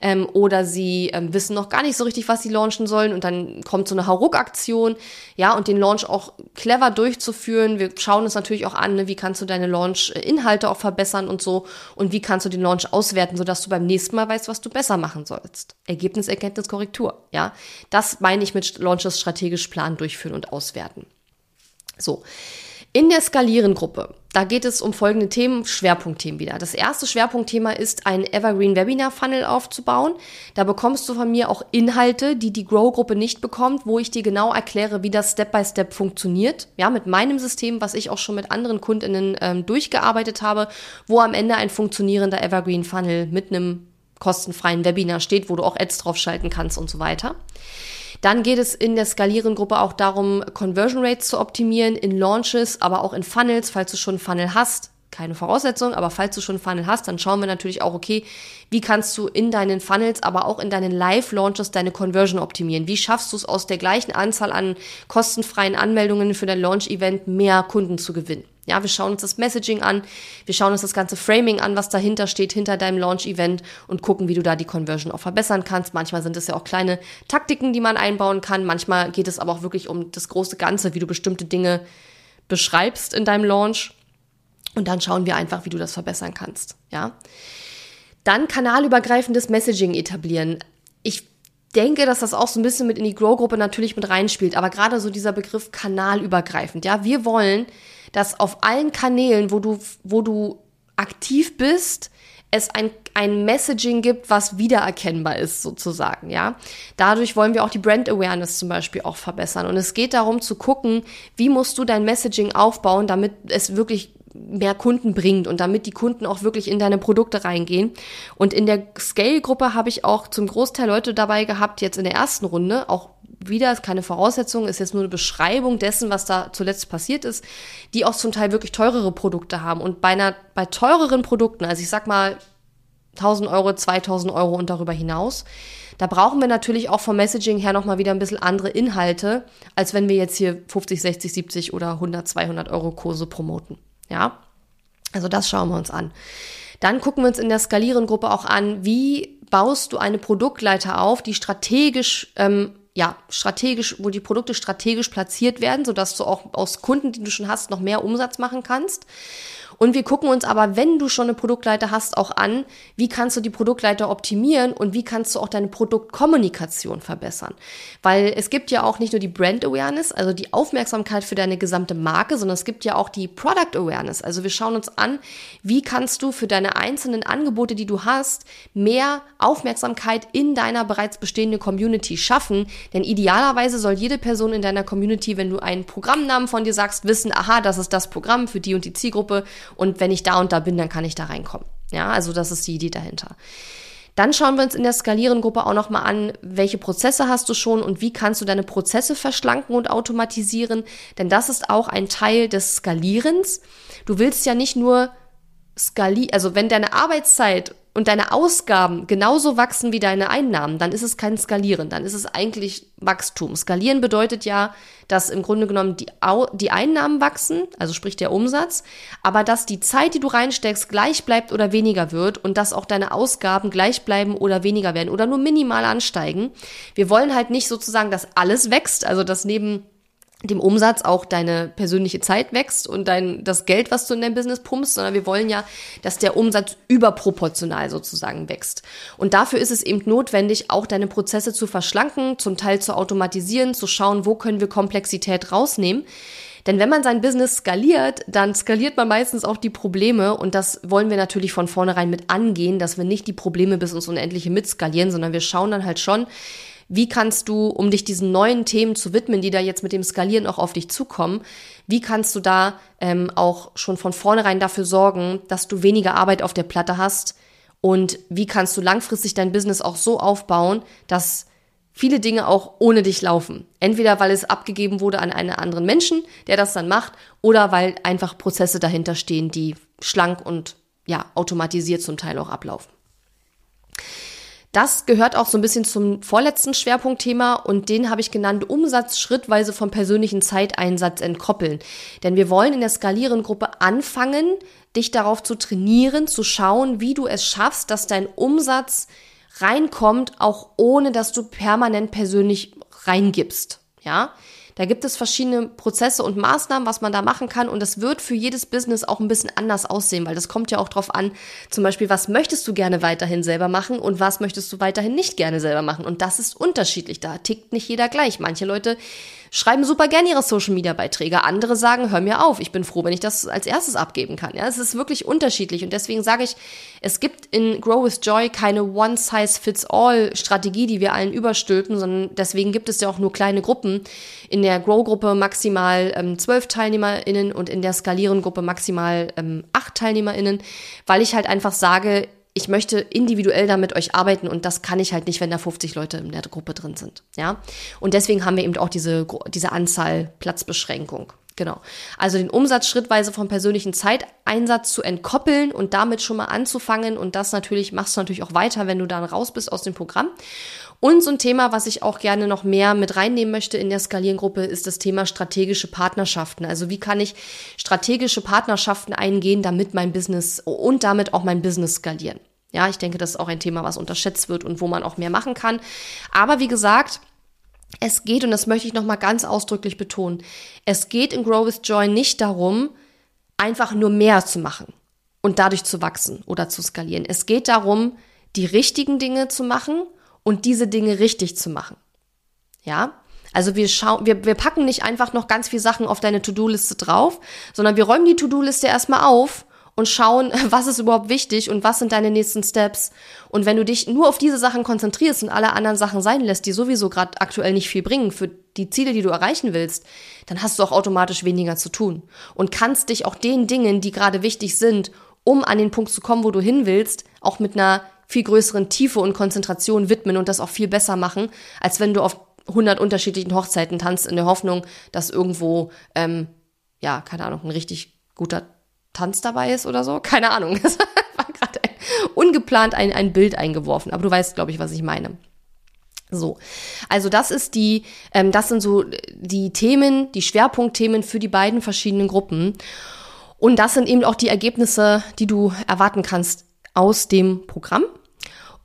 ähm, oder sie ähm, wissen noch gar nicht so richtig, was sie launchen sollen und dann kommt so eine Hauruck-Aktion, ja, und den Launch auch clever durchzuführen. Wir schauen uns natürlich auch an, ne, wie kannst du deine Launch-Inhalte auch verbessern und so. Und wie kannst du den Launch auswerten, sodass du beim nächsten Mal weißt, was du besser machen sollst. Ergebnis, Erkenntnis, Korrektur, ja. Das meine ich mit Launches strategisch planen, durchführen und auswerten. So. In der Skalieren-Gruppe, da geht es um folgende Themen, Schwerpunktthemen wieder. Das erste Schwerpunktthema ist, ein Evergreen Webinar Funnel aufzubauen. Da bekommst du von mir auch Inhalte, die die Grow-Gruppe nicht bekommt, wo ich dir genau erkläre, wie das Step by Step funktioniert. Ja, mit meinem System, was ich auch schon mit anderen KundInnen ähm, durchgearbeitet habe, wo am Ende ein funktionierender Evergreen Funnel mit einem kostenfreien Webinar steht, wo du auch Ads draufschalten kannst und so weiter. Dann geht es in der Skalieren-Gruppe auch darum, Conversion Rates zu optimieren in Launches, aber auch in Funnels, falls du schon einen Funnel hast. Keine Voraussetzung, aber falls du schon einen Funnel hast, dann schauen wir natürlich auch, okay, wie kannst du in deinen Funnels, aber auch in deinen Live-Launches deine Conversion optimieren? Wie schaffst du es aus der gleichen Anzahl an kostenfreien Anmeldungen für dein Launch-Event mehr Kunden zu gewinnen? Ja, wir schauen uns das Messaging an, wir schauen uns das ganze Framing an, was dahinter steht, hinter deinem Launch-Event und gucken, wie du da die Conversion auch verbessern kannst. Manchmal sind es ja auch kleine Taktiken, die man einbauen kann. Manchmal geht es aber auch wirklich um das große Ganze, wie du bestimmte Dinge beschreibst in deinem Launch. Und dann schauen wir einfach, wie du das verbessern kannst. Ja. Dann kanalübergreifendes Messaging etablieren. Ich denke, dass das auch so ein bisschen mit in die Grow-Gruppe natürlich mit reinspielt. Aber gerade so dieser Begriff kanalübergreifend. Ja, wir wollen, dass auf allen Kanälen, wo du, wo du aktiv bist, es ein, ein Messaging gibt, was wiedererkennbar ist, sozusagen, ja. Dadurch wollen wir auch die Brand Awareness zum Beispiel auch verbessern. Und es geht darum zu gucken, wie musst du dein Messaging aufbauen, damit es wirklich mehr Kunden bringt und damit die Kunden auch wirklich in deine Produkte reingehen. Und in der Scale-Gruppe habe ich auch zum Großteil Leute dabei gehabt, jetzt in der ersten Runde, auch wieder ist keine Voraussetzung, ist jetzt nur eine Beschreibung dessen, was da zuletzt passiert ist, die auch zum Teil wirklich teurere Produkte haben. Und bei einer, bei teureren Produkten, also ich sag mal 1000 Euro, 2000 Euro und darüber hinaus, da brauchen wir natürlich auch vom Messaging her nochmal wieder ein bisschen andere Inhalte, als wenn wir jetzt hier 50, 60, 70 oder 100, 200 Euro Kurse promoten. Ja, also das schauen wir uns an. Dann gucken wir uns in der Skalieren-Gruppe auch an, wie baust du eine Produktleiter auf, die strategisch ähm, ja, strategisch, wo die Produkte strategisch platziert werden, sodass du auch aus Kunden, die du schon hast, noch mehr Umsatz machen kannst. Und wir gucken uns aber, wenn du schon eine Produktleiter hast, auch an, wie kannst du die Produktleiter optimieren und wie kannst du auch deine Produktkommunikation verbessern. Weil es gibt ja auch nicht nur die Brand Awareness, also die Aufmerksamkeit für deine gesamte Marke, sondern es gibt ja auch die Product Awareness. Also wir schauen uns an, wie kannst du für deine einzelnen Angebote, die du hast, mehr Aufmerksamkeit in deiner bereits bestehenden Community schaffen. Denn idealerweise soll jede Person in deiner Community, wenn du einen Programmnamen von dir sagst, wissen, aha, das ist das Programm für die und die Zielgruppe und wenn ich da und da bin, dann kann ich da reinkommen. Ja, also das ist die Idee dahinter. Dann schauen wir uns in der Skalieren-Gruppe auch nochmal an, welche Prozesse hast du schon und wie kannst du deine Prozesse verschlanken und automatisieren. Denn das ist auch ein Teil des Skalierens. Du willst ja nicht nur skalieren, also wenn deine Arbeitszeit und deine Ausgaben genauso wachsen wie deine Einnahmen, dann ist es kein Skalieren, dann ist es eigentlich Wachstum. Skalieren bedeutet ja, dass im Grunde genommen die, Au die Einnahmen wachsen, also sprich der Umsatz, aber dass die Zeit, die du reinsteckst, gleich bleibt oder weniger wird und dass auch deine Ausgaben gleich bleiben oder weniger werden oder nur minimal ansteigen. Wir wollen halt nicht sozusagen, dass alles wächst, also dass neben dem Umsatz auch deine persönliche Zeit wächst und dein, das Geld, was du in dein Business pumpst, sondern wir wollen ja, dass der Umsatz überproportional sozusagen wächst. Und dafür ist es eben notwendig, auch deine Prozesse zu verschlanken, zum Teil zu automatisieren, zu schauen, wo können wir Komplexität rausnehmen. Denn wenn man sein Business skaliert, dann skaliert man meistens auch die Probleme und das wollen wir natürlich von vornherein mit angehen, dass wir nicht die Probleme bis ins Unendliche mitskalieren, sondern wir schauen dann halt schon, wie kannst du, um dich diesen neuen Themen zu widmen, die da jetzt mit dem Skalieren auch auf dich zukommen, wie kannst du da ähm, auch schon von vornherein dafür sorgen, dass du weniger Arbeit auf der Platte hast und wie kannst du langfristig dein Business auch so aufbauen, dass viele Dinge auch ohne dich laufen. Entweder weil es abgegeben wurde an einen anderen Menschen, der das dann macht, oder weil einfach Prozesse dahinter stehen, die schlank und ja, automatisiert zum Teil auch ablaufen. Das gehört auch so ein bisschen zum vorletzten Schwerpunktthema und den habe ich genannt, Umsatz schrittweise vom persönlichen Zeiteinsatz entkoppeln. Denn wir wollen in der Skalieren-Gruppe anfangen, dich darauf zu trainieren, zu schauen, wie du es schaffst, dass dein Umsatz reinkommt, auch ohne dass du permanent persönlich reingibst. Ja, Da gibt es verschiedene Prozesse und Maßnahmen, was man da machen kann. Und das wird für jedes Business auch ein bisschen anders aussehen, weil das kommt ja auch drauf an, zum Beispiel, was möchtest du gerne weiterhin selber machen und was möchtest du weiterhin nicht gerne selber machen. Und das ist unterschiedlich. Da tickt nicht jeder gleich. Manche Leute schreiben super gerne ihre Social Media Beiträge. Andere sagen, hör mir auf. Ich bin froh, wenn ich das als erstes abgeben kann. Ja, es ist wirklich unterschiedlich. Und deswegen sage ich, es gibt in Grow with Joy keine One-Size-Fits-All-Strategie, die wir allen überstülpen, sondern deswegen gibt es ja auch nur kleine Gruppen. In der Grow-Gruppe maximal ähm, zwölf TeilnehmerInnen und in der Skalieren-Gruppe maximal ähm, acht TeilnehmerInnen, weil ich halt einfach sage, ich möchte individuell damit euch arbeiten und das kann ich halt nicht, wenn da 50 Leute in der Gruppe drin sind. Ja. Und deswegen haben wir eben auch diese, diese Anzahl Platzbeschränkung. Genau. Also den Umsatz schrittweise vom persönlichen Zeiteinsatz zu entkoppeln und damit schon mal anzufangen. Und das natürlich machst du natürlich auch weiter, wenn du dann raus bist aus dem Programm. Und so ein Thema, was ich auch gerne noch mehr mit reinnehmen möchte in der Skalierengruppe, ist das Thema strategische Partnerschaften. Also wie kann ich strategische Partnerschaften eingehen, damit mein Business und damit auch mein Business skalieren. Ja, ich denke, das ist auch ein Thema, was unterschätzt wird und wo man auch mehr machen kann. Aber wie gesagt, es geht, und das möchte ich nochmal ganz ausdrücklich betonen, es geht in Grow with Joy nicht darum, einfach nur mehr zu machen und dadurch zu wachsen oder zu skalieren. Es geht darum, die richtigen Dinge zu machen und diese Dinge richtig zu machen. Ja? Also wir schauen, wir, wir packen nicht einfach noch ganz viel Sachen auf deine To-Do-Liste drauf, sondern wir räumen die To-Do-Liste erstmal auf und schauen, was ist überhaupt wichtig und was sind deine nächsten Steps. Und wenn du dich nur auf diese Sachen konzentrierst und alle anderen Sachen sein lässt, die sowieso gerade aktuell nicht viel bringen für die Ziele, die du erreichen willst, dann hast du auch automatisch weniger zu tun und kannst dich auch den Dingen, die gerade wichtig sind, um an den Punkt zu kommen, wo du hin willst, auch mit einer viel größeren Tiefe und Konzentration widmen und das auch viel besser machen, als wenn du auf 100 unterschiedlichen Hochzeiten tanzt in der Hoffnung, dass irgendwo, ähm, ja, keine Ahnung, ein richtig guter Tanz dabei ist oder so. Keine Ahnung. Das war gerade ungeplant ein, ein Bild eingeworfen. Aber du weißt, glaube ich, was ich meine. So, also das ist die, ähm, das sind so die Themen, die Schwerpunktthemen für die beiden verschiedenen Gruppen. Und das sind eben auch die Ergebnisse, die du erwarten kannst aus dem Programm.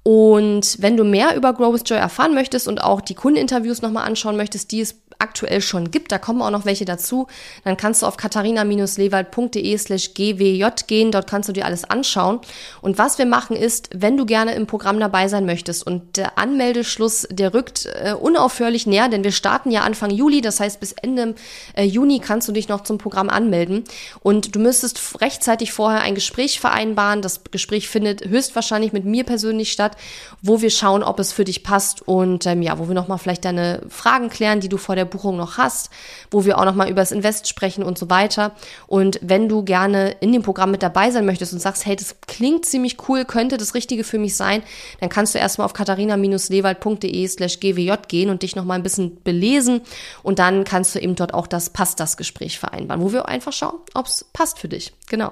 Und wenn du mehr über Grow with Joy erfahren möchtest und auch die Kundeninterviews nochmal anschauen möchtest, die es aktuell schon gibt, da kommen auch noch welche dazu, dann kannst du auf katharina-lewald.de slash gwj gehen, dort kannst du dir alles anschauen. Und was wir machen ist, wenn du gerne im Programm dabei sein möchtest und der Anmeldeschluss, der rückt äh, unaufhörlich näher, denn wir starten ja Anfang Juli, das heißt bis Ende äh, Juni kannst du dich noch zum Programm anmelden und du müsstest rechtzeitig vorher ein Gespräch vereinbaren. Das Gespräch findet höchstwahrscheinlich mit mir persönlich statt, wo wir schauen, ob es für dich passt und ähm, ja, wo wir nochmal vielleicht deine Fragen klären, die du vor der Buchung noch hast, wo wir auch nochmal über das Invest sprechen und so weiter. Und wenn du gerne in dem Programm mit dabei sein möchtest und sagst, hey, das klingt ziemlich cool, könnte das Richtige für mich sein, dann kannst du erstmal auf katharina-lewald.de slash gwj gehen und dich nochmal ein bisschen belesen und dann kannst du eben dort auch das Passt das Gespräch vereinbaren, wo wir einfach schauen, ob es passt für dich. Genau.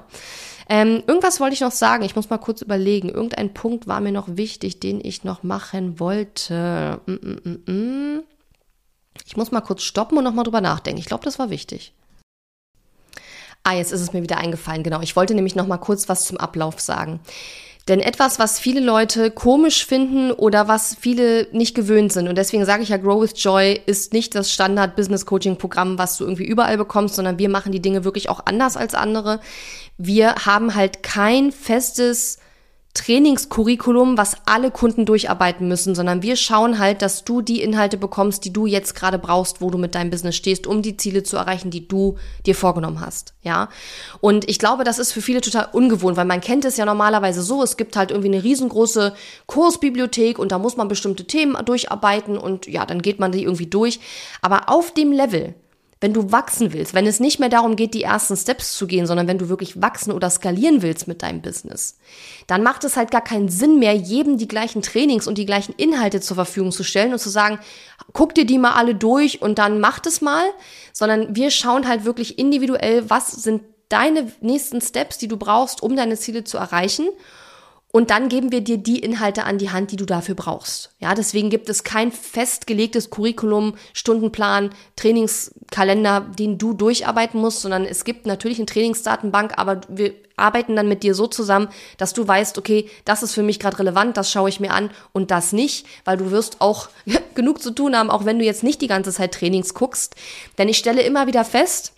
Ähm, irgendwas wollte ich noch sagen. Ich muss mal kurz überlegen. Irgendein Punkt war mir noch wichtig, den ich noch machen wollte. Mm -mm -mm. Ich muss mal kurz stoppen und nochmal drüber nachdenken. Ich glaube, das war wichtig. Ah, jetzt ist es mir wieder eingefallen. Genau. Ich wollte nämlich noch mal kurz was zum Ablauf sagen. Denn etwas, was viele Leute komisch finden oder was viele nicht gewöhnt sind, und deswegen sage ich ja, Grow with Joy ist nicht das Standard Business Coaching Programm, was du irgendwie überall bekommst, sondern wir machen die Dinge wirklich auch anders als andere. Wir haben halt kein festes Trainingscurriculum, was alle Kunden durcharbeiten müssen, sondern wir schauen halt, dass du die Inhalte bekommst, die du jetzt gerade brauchst, wo du mit deinem Business stehst, um die Ziele zu erreichen, die du dir vorgenommen hast, ja. Und ich glaube, das ist für viele total ungewohnt, weil man kennt es ja normalerweise so, es gibt halt irgendwie eine riesengroße Kursbibliothek und da muss man bestimmte Themen durcharbeiten und ja, dann geht man die irgendwie durch. Aber auf dem Level, wenn du wachsen willst, wenn es nicht mehr darum geht, die ersten Steps zu gehen, sondern wenn du wirklich wachsen oder skalieren willst mit deinem Business, dann macht es halt gar keinen Sinn mehr, jedem die gleichen Trainings und die gleichen Inhalte zur Verfügung zu stellen und zu sagen, guck dir die mal alle durch und dann mach es mal, sondern wir schauen halt wirklich individuell, was sind deine nächsten Steps, die du brauchst, um deine Ziele zu erreichen Und dann geben wir dir die Inhalte an die Hand, die du dafür brauchst. Ja, deswegen gibt es kein festgelegtes Curriculum, Stundenplan, Trainingskalender, den du durcharbeiten musst, sondern es gibt natürlich eine Trainingsdatenbank, aber wir arbeiten dann mit dir so zusammen, dass du weißt, okay, das ist für mich gerade relevant, das schaue ich mir an und das nicht, weil du wirst auch genug zu tun haben, auch wenn du jetzt nicht die ganze Zeit Trainings guckst. Denn ich stelle immer wieder fest,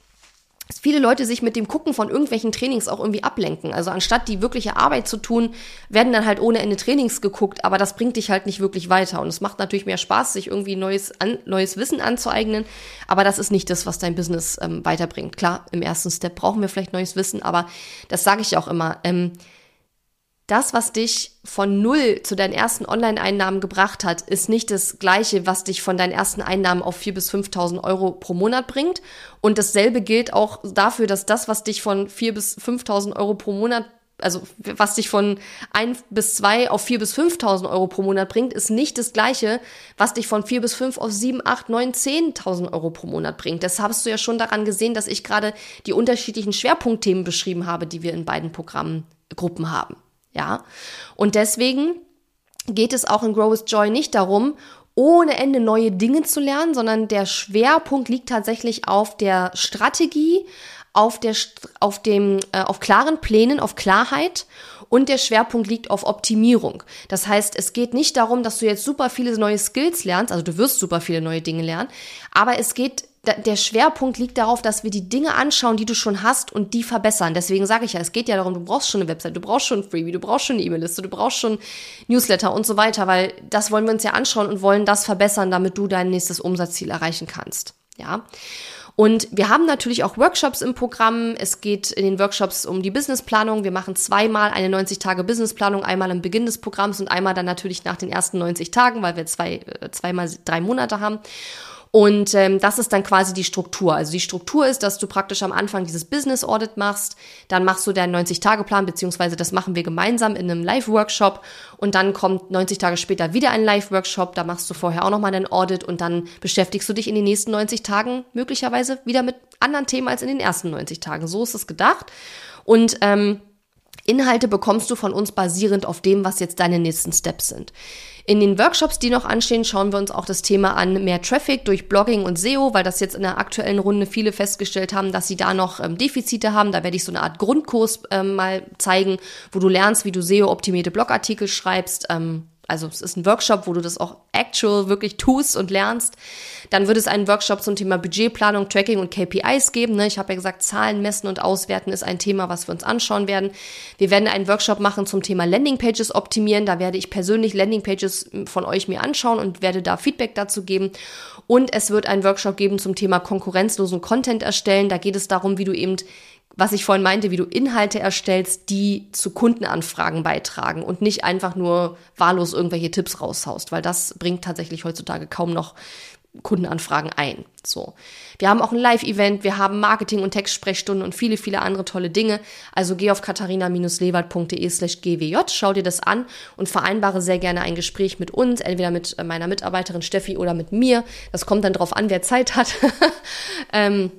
dass viele Leute sich mit dem Gucken von irgendwelchen Trainings auch irgendwie ablenken. Also anstatt die wirkliche Arbeit zu tun, werden dann halt ohne Ende Trainings geguckt, aber das bringt dich halt nicht wirklich weiter. Und es macht natürlich mehr Spaß, sich irgendwie neues, an, neues Wissen anzueignen, aber das ist nicht das, was dein Business ähm, weiterbringt. Klar, im ersten Step brauchen wir vielleicht neues Wissen, aber das sage ich auch immer. Ähm, das, was dich von null zu deinen ersten Online-Einnahmen gebracht hat, ist nicht das gleiche, was dich von deinen ersten Einnahmen auf 4.000 bis 5.000 Euro pro Monat bringt. Und dasselbe gilt auch dafür, dass das, was dich von 4.000 bis 5.000 Euro pro Monat also was dich von 1 bis 2 auf 4 bis 5.000 Euro pro Monat bringt, ist nicht das gleiche, was dich von 4 bis 5 auf 7, 8, 9, 10.000 Euro pro Monat bringt. Das hast du ja schon daran gesehen, dass ich gerade die unterschiedlichen Schwerpunktthemen beschrieben habe, die wir in beiden Programmgruppen haben. Ja. Und deswegen geht es auch in Grow with Joy nicht darum, ohne Ende neue Dinge zu lernen, sondern der Schwerpunkt liegt tatsächlich auf der Strategie, auf der, auf dem, äh, auf klaren Plänen, auf Klarheit und der Schwerpunkt liegt auf Optimierung. Das heißt, es geht nicht darum, dass du jetzt super viele neue Skills lernst, also du wirst super viele neue Dinge lernen, aber es geht der Schwerpunkt liegt darauf, dass wir die Dinge anschauen, die du schon hast und die verbessern. Deswegen sage ich ja, es geht ja darum, du brauchst schon eine Website, du brauchst schon ein Freebie, du brauchst schon eine E-Mail-Liste, du brauchst schon Newsletter und so weiter, weil das wollen wir uns ja anschauen und wollen das verbessern, damit du dein nächstes Umsatzziel erreichen kannst. Ja. Und wir haben natürlich auch Workshops im Programm. Es geht in den Workshops um die Businessplanung. Wir machen zweimal eine 90-Tage-Businessplanung, einmal am Beginn des Programms und einmal dann natürlich nach den ersten 90 Tagen, weil wir zwei, äh, zweimal drei Monate haben. Und ähm, das ist dann quasi die Struktur. Also die Struktur ist, dass du praktisch am Anfang dieses Business Audit machst, dann machst du deinen 90-Tage-Plan, beziehungsweise das machen wir gemeinsam in einem Live-Workshop und dann kommt 90 Tage später wieder ein Live-Workshop, da machst du vorher auch nochmal dein Audit und dann beschäftigst du dich in den nächsten 90 Tagen möglicherweise wieder mit anderen Themen als in den ersten 90 Tagen. So ist es gedacht. Und ähm, Inhalte bekommst du von uns basierend auf dem, was jetzt deine nächsten Steps sind. In den Workshops, die noch anstehen, schauen wir uns auch das Thema an, mehr Traffic durch Blogging und SEO, weil das jetzt in der aktuellen Runde viele festgestellt haben, dass sie da noch ähm, Defizite haben. Da werde ich so eine Art Grundkurs ähm, mal zeigen, wo du lernst, wie du SEO-optimierte Blogartikel schreibst. Ähm, also es ist ein Workshop, wo du das auch actual wirklich tust und lernst. Dann wird es einen Workshop zum Thema Budgetplanung, Tracking und KPIs geben. Ne? Ich habe ja gesagt, Zahlen messen und auswerten ist ein Thema, was wir uns anschauen werden. Wir werden einen Workshop machen zum Thema Landingpages optimieren. Da werde ich persönlich Landingpages von euch mir anschauen und werde da Feedback dazu geben. Und es wird einen Workshop geben zum Thema konkurrenzlosen Content erstellen. Da geht es darum, wie du eben was ich vorhin meinte, wie du Inhalte erstellst, die zu Kundenanfragen beitragen und nicht einfach nur wahllos irgendwelche Tipps raushaust, weil das bringt tatsächlich heutzutage kaum noch Kundenanfragen ein. So. Wir haben auch ein Live-Event, wir haben Marketing- und Textsprechstunden und viele, viele andere tolle Dinge. Also geh auf katharina-lewald.de slash gwj, schau dir das an und vereinbare sehr gerne ein Gespräch mit uns, entweder mit meiner Mitarbeiterin Steffi oder mit mir. Das kommt dann drauf an, wer Zeit hat. ähm,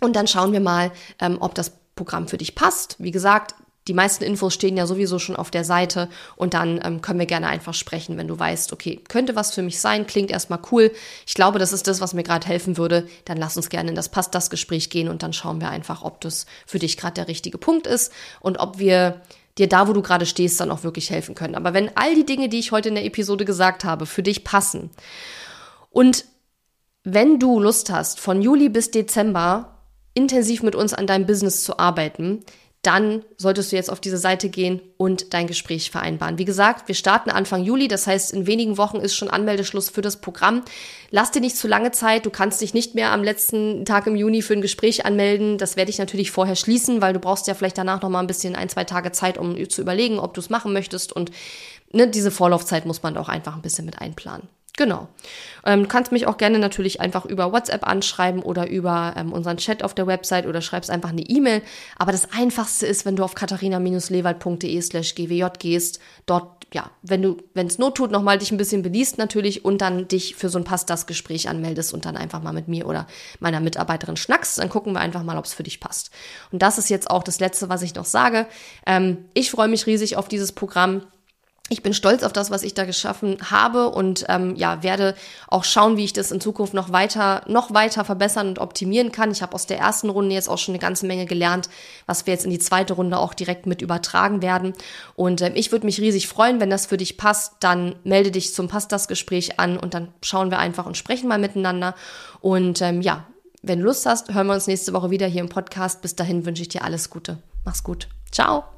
und dann schauen wir mal, ähm, ob das Programm für dich passt. Wie gesagt, die meisten Infos stehen ja sowieso schon auf der Seite und dann ähm, können wir gerne einfach sprechen, wenn du weißt, okay, könnte was für mich sein, klingt erstmal cool. Ich glaube, das ist das, was mir gerade helfen würde. Dann lass uns gerne in das Passt das Gespräch gehen und dann schauen wir einfach, ob das für dich gerade der richtige Punkt ist und ob wir dir da, wo du gerade stehst, dann auch wirklich helfen können. Aber wenn all die Dinge, die ich heute in der Episode gesagt habe, für dich passen und wenn du Lust hast, von Juli bis Dezember intensiv mit uns an deinem Business zu arbeiten, dann solltest du jetzt auf diese Seite gehen und dein Gespräch vereinbaren. Wie gesagt, wir starten Anfang Juli, das heißt, in wenigen Wochen ist schon Anmeldeschluss für das Programm. Lass dir nicht zu lange Zeit, du kannst dich nicht mehr am letzten Tag im Juni für ein Gespräch anmelden. Das werde ich natürlich vorher schließen, weil du brauchst ja vielleicht danach noch mal ein bisschen ein, zwei Tage Zeit, um zu überlegen, ob du es machen möchtest. Und ne, diese Vorlaufzeit muss man auch einfach ein bisschen mit einplanen. Genau. Ähm, du kannst mich auch gerne natürlich einfach über WhatsApp anschreiben oder über ähm, unseren Chat auf der Website oder schreibst einfach eine E-Mail. Aber das Einfachste ist, wenn du auf katharina-lewald.de slash gwj gehst, dort, ja, wenn du, wenn es Not tut, nochmal dich ein bisschen beliest natürlich und dann dich für so ein Pass-Das-Gespräch anmeldest und dann einfach mal mit mir oder meiner Mitarbeiterin schnackst. Dann gucken wir einfach mal, ob es für dich passt. Und das ist jetzt auch das Letzte, was ich noch sage. Ähm, ich freue mich riesig auf dieses Programm ich bin stolz auf das, was ich da geschaffen habe und ähm, ja werde auch schauen, wie ich das in Zukunft noch weiter, noch weiter verbessern und optimieren kann. Ich habe aus der ersten Runde jetzt auch schon eine ganze Menge gelernt, was wir jetzt in die zweite Runde auch direkt mit übertragen werden. Und ähm, ich würde mich riesig freuen, wenn das für dich passt. Dann melde dich zum Passt das Gespräch an und dann schauen wir einfach und sprechen mal miteinander. Und ähm, ja, wenn du Lust hast, hören wir uns nächste Woche wieder hier im Podcast. Bis dahin wünsche ich dir alles Gute. Mach's gut. Ciao.